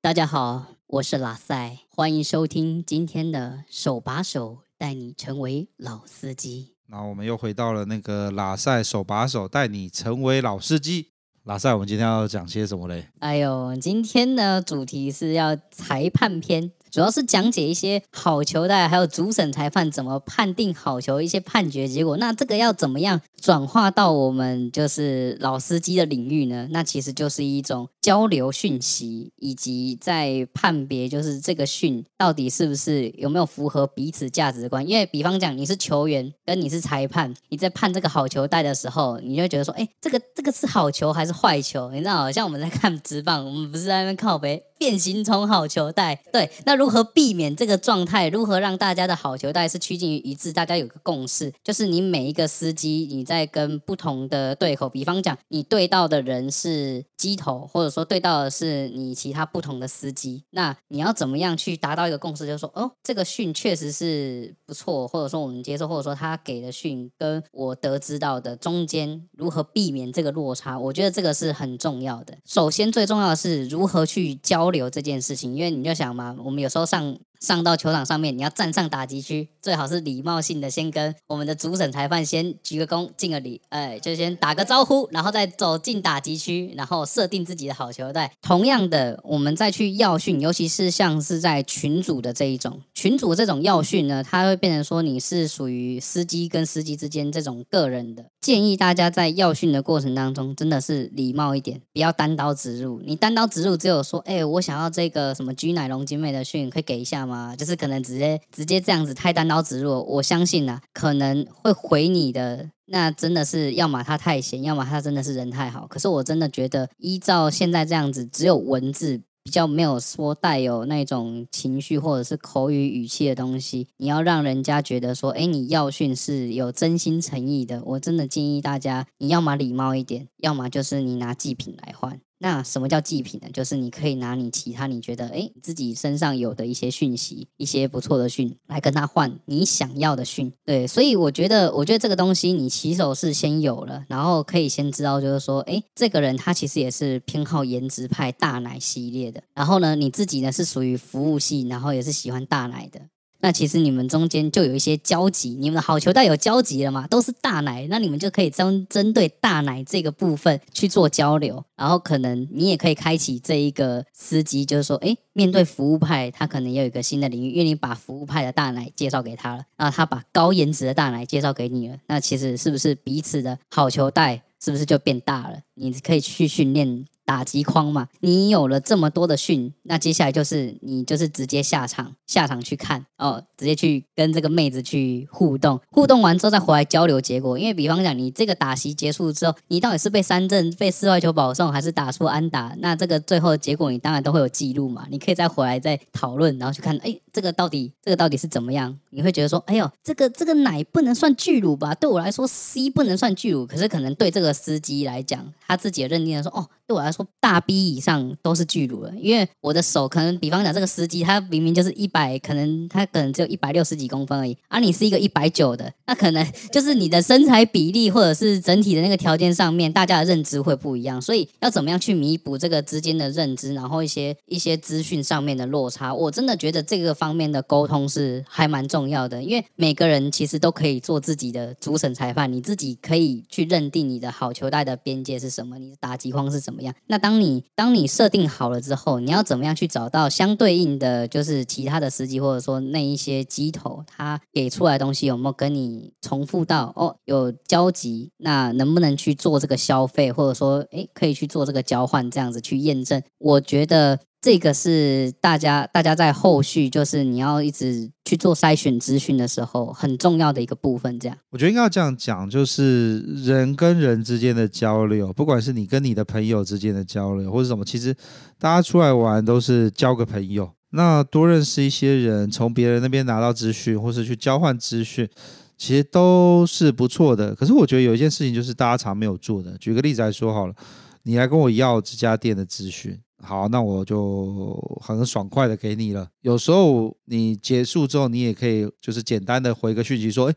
大家好，我是拉塞，欢迎收听今天的手把手带你成为老司机。那我们又回到了那个拉塞手把手带你成为老司机。拉塞，我们今天要讲些什么嘞？哎呦，今天呢主题是要裁判篇。主要是讲解一些好球的，还有主审裁判怎么判定好球一些判决结果。那这个要怎么样转化到我们就是老司机的领域呢？那其实就是一种交流讯息，以及在判别就是这个讯到底是不是有没有符合彼此价值观。因为比方讲你是球员，跟你是裁判，你在判这个好球带的时候，你就觉得说，哎，这个这个是好球还是坏球？你知道，好像我们在看直棒，我们不是在那边靠北。变形虫好球带，对，那如何避免这个状态？如何让大家的好球带是趋近于一致？大家有个共识，就是你每一个司机，你在跟不同的对口，比方讲，你对到的人是机头，或者说对到的是你其他不同的司机，那你要怎么样去达到一个共识？就是说，哦，这个讯确实是不错，或者说我们接受，或者说他给的讯跟我得知到的中间如何避免这个落差？我觉得这个是很重要的。首先，最重要的是如何去交流这件事情，因为你就想嘛，我们有时候上。上到球场上面，你要站上打击区，最好是礼貌性的先跟我们的主审裁判先鞠个躬，敬个礼，哎，就先打个招呼，然后再走进打击区，然后设定自己的好球带。同样的，我们再去要训，尤其是像是在群组的这一种群组这种要训呢，它会变成说你是属于司机跟司机之间这种个人的。建议大家在要训的过程当中，真的是礼貌一点，不要单刀直入。你单刀直入，只有说，哎，我想要这个什么 G 奶龙精美的训，可以给一下吗？就是可能直接直接这样子太单刀直入，我相信啊，可能会回你的。那真的是要么他太闲，要么他真的是人太好。可是我真的觉得，依照现在这样子，只有文字比较没有说带有那种情绪或者是口语语气的东西，你要让人家觉得说，哎，你要讯是有真心诚意的。我真的建议大家，你要么礼貌一点，要么就是你拿祭品来换。那什么叫祭品呢？就是你可以拿你其他你觉得诶自己身上有的一些讯息，一些不错的讯来跟他换你想要的讯。对，所以我觉得，我觉得这个东西你起手是先有了，然后可以先知道，就是说，诶，这个人他其实也是偏好颜值派大奶系列的。然后呢，你自己呢是属于服务系，然后也是喜欢大奶的。那其实你们中间就有一些交集，你们的好球带有交集了嘛？都是大奶，那你们就可以针针对大奶这个部分去做交流，然后可能你也可以开启这一个司机，就是说，哎，面对服务派，他可能也有一个新的领域，因为你把服务派的大奶介绍给他了，然后他把高颜值的大奶介绍给你了，那其实是不是彼此的好球带是不是就变大了？你可以去训练。打击框嘛，你有了这么多的讯，那接下来就是你就是直接下场，下场去看哦，直接去跟这个妹子去互动，互动完之后再回来交流结果。因为比方讲，你这个打席结束之后，你到底是被三振、被四坏球保送，还是打出安打？那这个最后的结果你当然都会有记录嘛，你可以再回来再讨论，然后去看，哎，这个到底这个到底是怎么样？你会觉得说，哎呦，这个这个奶不能算巨乳吧？对我来说，C 不能算巨乳，可是可能对这个司机来讲，他自己也认定了说，哦，对我来说。大 B 以上都是巨乳了，因为我的手可能，比方讲这个司机，他明明就是一百，可能他可能只有一百六十几公分而已，而、你是一个一百九的，那可能 就是你的身材比例或者是整体的那个条件上面，大家的认知会不一样，所以要怎么样去弥补这个之间的认知，然后一些一些资讯上面的落差，我真的觉得这个方面的沟通是还蛮重要的，因为每个人其实都可以做自己的主审裁判，你自己可以去认定你的好球带的边界是什么，你的打击框是什么怎么样。那当你当你设定好了之后，你要怎么样去找到相对应的，就是其他的司机或者说那一些机头，他给出来东西有没有跟你重复到哦，有交集？那能不能去做这个消费，或者说诶可以去做这个交换，这样子去验证？我觉得。这个是大家大家在后续，就是你要一直去做筛选资讯的时候，很重要的一个部分。这样，我觉得应该要这样讲，就是人跟人之间的交流，不管是你跟你的朋友之间的交流，或者什么，其实大家出来玩都是交个朋友。那多认识一些人，从别人那边拿到资讯，或是去交换资讯，其实都是不错的。可是我觉得有一件事情，就是大家常没有做的。举个例子来说好了。你来跟我要这家店的资讯。好，那我就很爽快的给你了。有时候你结束之后，你也可以就是简单的回个讯息说，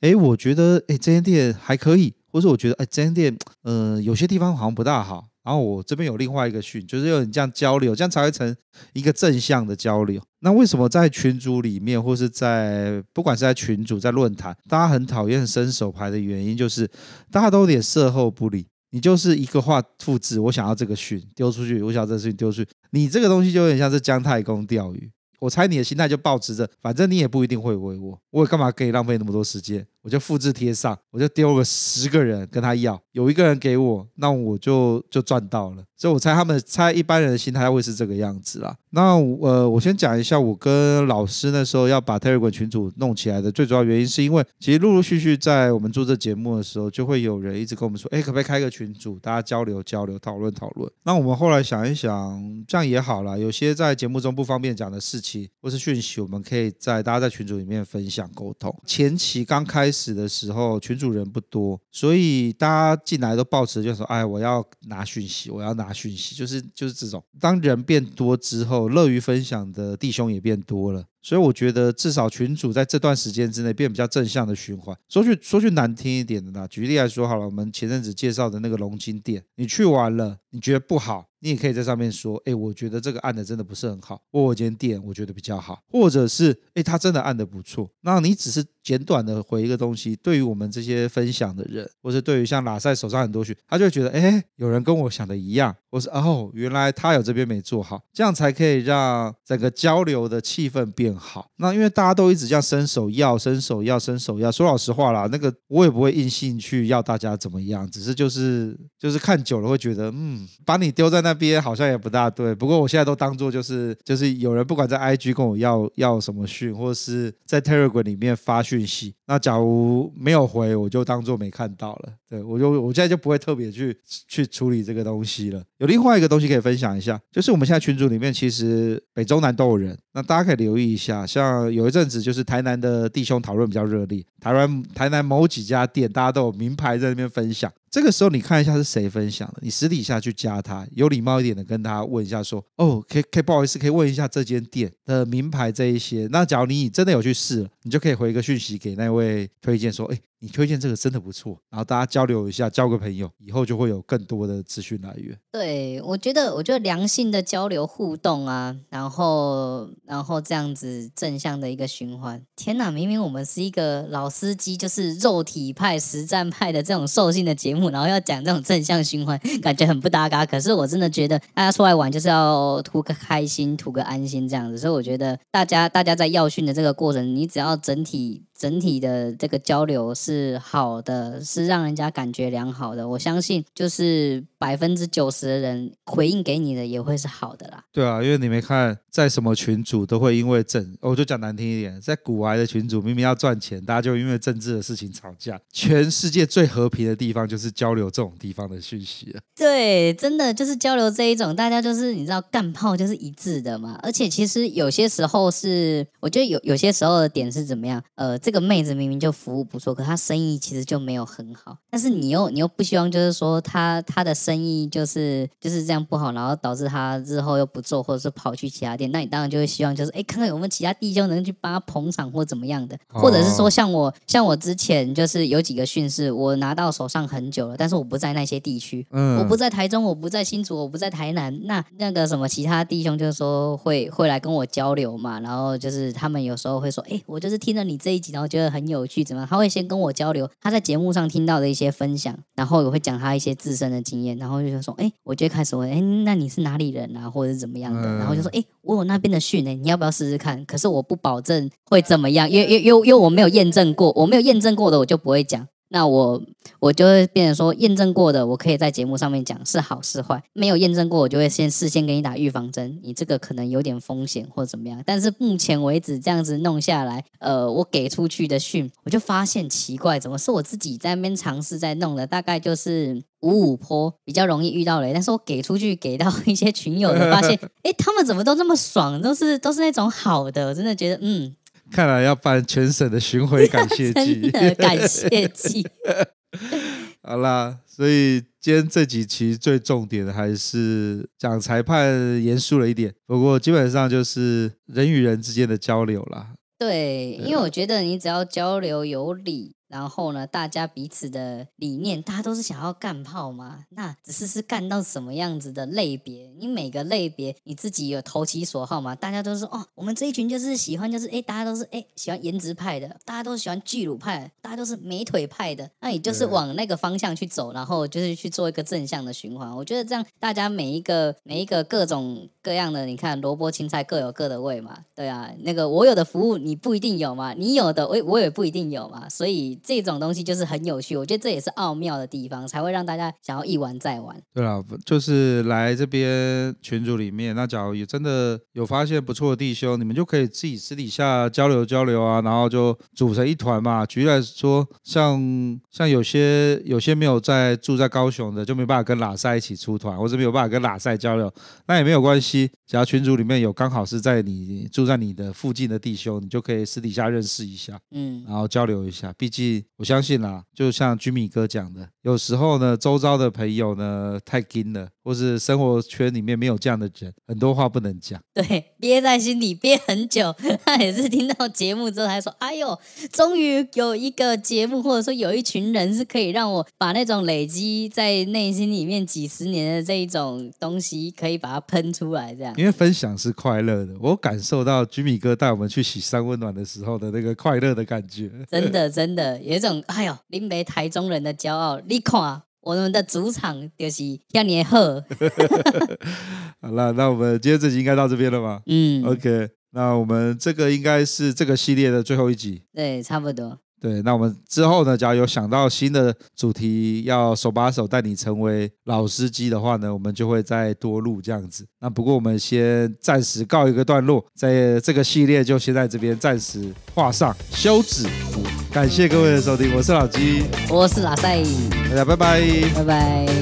哎诶，我觉得哎这间店还可以，或者我觉得哎这间店呃有些地方好像不大好。然后我这边有另外一个讯，就是有你这样交流，这样才会成一个正向的交流。那为什么在群组里面，或是在不管是在群组、在论坛，大家很讨厌伸手牌的原因，就是大家都有点事后不理。你就是一个话复制，我想要这个讯丢出去，我想要这个讯丢出去，你这个东西就有点像是姜太公钓鱼。我猜你的心态就保持着，反正你也不一定会回我，我干嘛给你浪费那么多时间？我就复制贴上，我就丢个十个人跟他要，有一个人给我，那我就就赚到了。所以我猜他们猜一般人的心态会是这个样子啦。那呃，我先讲一下我跟老师那时候要把 Telegram 群组弄起来的最主要原因，是因为其实陆陆续续在我们做这节目的时候，就会有人一直跟我们说，哎，可不可以开个群组，大家交流交流，讨论讨论。那我们后来想一想，这样也好啦，有些在节目中不方便讲的事情或是讯息，我们可以在大家在群组里面分享沟通。前期刚开死的时候，群主人不多，所以大家进来都抱持就说，哎，我要拿讯息，我要拿讯息，就是就是这种。当人变多之后，乐于分享的弟兄也变多了。所以我觉得，至少群主在这段时间之内变比较正向的循环。说句说句难听一点的啦，举例来说好了，我们前阵子介绍的那个龙津店，你去完了，你觉得不好，你也可以在上面说，哎，我觉得这个按的真的不是很好，或我间店我觉得比较好，或者是，哎，他真的按的不错。那你只是简短的回一个东西，对于我们这些分享的人，或是对于像拉塞手上很多群，他就会觉得，哎，有人跟我想的一样，我是哦，原来他有这边没做好，这样才可以让整个交流的气氛变好。那因为大家都一直这样伸手要、伸手要、伸手要。说老实话啦，那个我也不会硬性去要大家怎么样，只是就是就是看久了会觉得，嗯，把你丢在那边好像也不大对。不过我现在都当做就是就是有人不管在 IG 跟我要要什么讯，或是在 Telegram 里面发讯息，那假如没有回，我就当做没看到了。对，我就我现在就不会特别去去处理这个东西了。有另外一个东西可以分享一下，就是我们现在群组里面其实北中南都有人，那大家可以留意一下。像有一阵子就是台南的弟兄讨论比较热烈，台湾台南某几家店大家都有名牌在那边分享。这个时候你看一下是谁分享的，你私底下去加他，有礼貌一点的跟他问一下说，哦，可以可以不好意思，可以问一下这间店的名牌这一些。那假如你真的有去试，你就可以回一个讯息给那位推荐说，哎。你推荐这个真的不错，然后大家交流一下，交个朋友，以后就会有更多的资讯来源。对，我觉得，我觉得良性的交流互动啊，然后，然后这样子正向的一个循环。天哪，明明我们是一个老司机，就是肉体派、实战派的这种兽性的节目，然后要讲这种正向循环，感觉很不搭嘎。可是我真的觉得，大家出来玩就是要图个开心，图个安心这样子。所以我觉得，大家大家在药训的这个过程，你只要整体。整体的这个交流是好的，是让人家感觉良好的。我相信，就是百分之九十的人回应给你的也会是好的啦。对啊，因为你没看，在什么群组都会因为政，我就讲难听一点，在古癌的群组明明要赚钱，大家就因为政治的事情吵架。全世界最和平的地方就是交流这种地方的讯息了。对，真的就是交流这一种，大家就是你知道干炮就是一致的嘛。而且其实有些时候是，我觉得有有些时候的点是怎么样，呃。这个妹子明明就服务不错，可她生意其实就没有很好。但是你又你又不希望，就是说她她的生意就是就是这样不好，然后导致她日后又不做，或者是跑去其他店。那你当然就会希望，就是哎，看看有没有其他弟兄能去帮她捧场或怎么样的，或者是说像我像我之前就是有几个训示，我拿到手上很久了，但是我不在那些地区，嗯，我不在台中，我不在新竹，我不在台南。那那个什么其他弟兄就是说会会来跟我交流嘛，然后就是他们有时候会说，哎，我就是听了你这一集。然后觉得很有趣，怎么样？他会先跟我交流他在节目上听到的一些分享，然后我会讲他一些自身的经验，然后就说：“哎，我就开始问，哎，那你是哪里人啊，或者是怎么样的？”然后就说：“哎，我有那边的训呢，你要不要试试看？可是我不保证会怎么样，因为因为因为我没有验证过，我没有验证过的，我就不会讲。”那我我就会变成说，验证过的，我可以在节目上面讲是好是坏；没有验证过，我就会先事先给你打预防针，你这个可能有点风险或者怎么样。但是目前为止这样子弄下来，呃，我给出去的讯，我就发现奇怪，怎么是我自己在那边尝试在弄的？大概就是五五坡比较容易遇到雷，但是我给出去给到一些群友的，发现，哎，他们怎么都这么爽，都是都是那种好的，我真的觉得，嗯。看来要办全省的巡回感谢祭，感谢祭。好啦，所以今天这几期最重点的还是讲裁判严肃了一点，不过基本上就是人与人之间的交流啦。对，因为我觉得你只要交流有理。然后呢，大家彼此的理念，大家都是想要干炮嘛？那只是是干到什么样子的类别？你每个类别你自己有投其所好嘛？大家都说哦，我们这一群就是喜欢，就是哎，大家都是哎喜欢颜值派的，大家都喜欢巨乳派，大家都是美腿派的。那你就是往那个方向去走，然后就是去做一个正向的循环。我觉得这样，大家每一个每一个各种各样的，你看萝卜青菜各有各的味嘛。对啊，那个我有的服务你不一定有嘛，你有的我我也不一定有嘛，所以。这种东西就是很有趣，我觉得这也是奥妙的地方，才会让大家想要一玩再玩。对啊，就是来这边群组里面，那假如也真的有发现不错的弟兄，你们就可以自己私底下交流交流啊，然后就组成一团嘛。举例来说，像像有些有些没有在住在高雄的，就没办法跟喇赛一起出团，或者没有办法跟喇赛交流，那也没有关系。只要群组里面有刚好是在你住在你的附近的弟兄，你就可以私底下认识一下，嗯，然后交流一下，毕竟。我相信啦，就像居米哥讲的，有时候呢，周遭的朋友呢太紧了，或是生活圈里面没有这样的人，很多话不能讲。对，憋在心里憋很久。他也是听到节目之后，他说：“哎呦，终于有一个节目，或者说有一群人是可以让我把那种累积在内心里面几十年的这一种东西，可以把它喷出来。”这样，因为分享是快乐的，我感受到居米哥带我们去洗三温暖的时候的那个快乐的感觉。真的，真的。有一种哎呦，林北台中人的骄傲。你看，我们的主场就是要你 好。好了，那我们今天这集应该到这边了吧？嗯，OK。那我们这个应该是这个系列的最后一集。对，差不多。对，那我们之后呢，假如有想到新的主题，要手把手带你成为老司机的话呢，我们就会再多录这样子。那不过我们先暂时告一个段落，在这个系列就先在这边暂时画上休止符。感谢各位的收听，我是老鸡，我是老赛，大家拜拜，拜拜。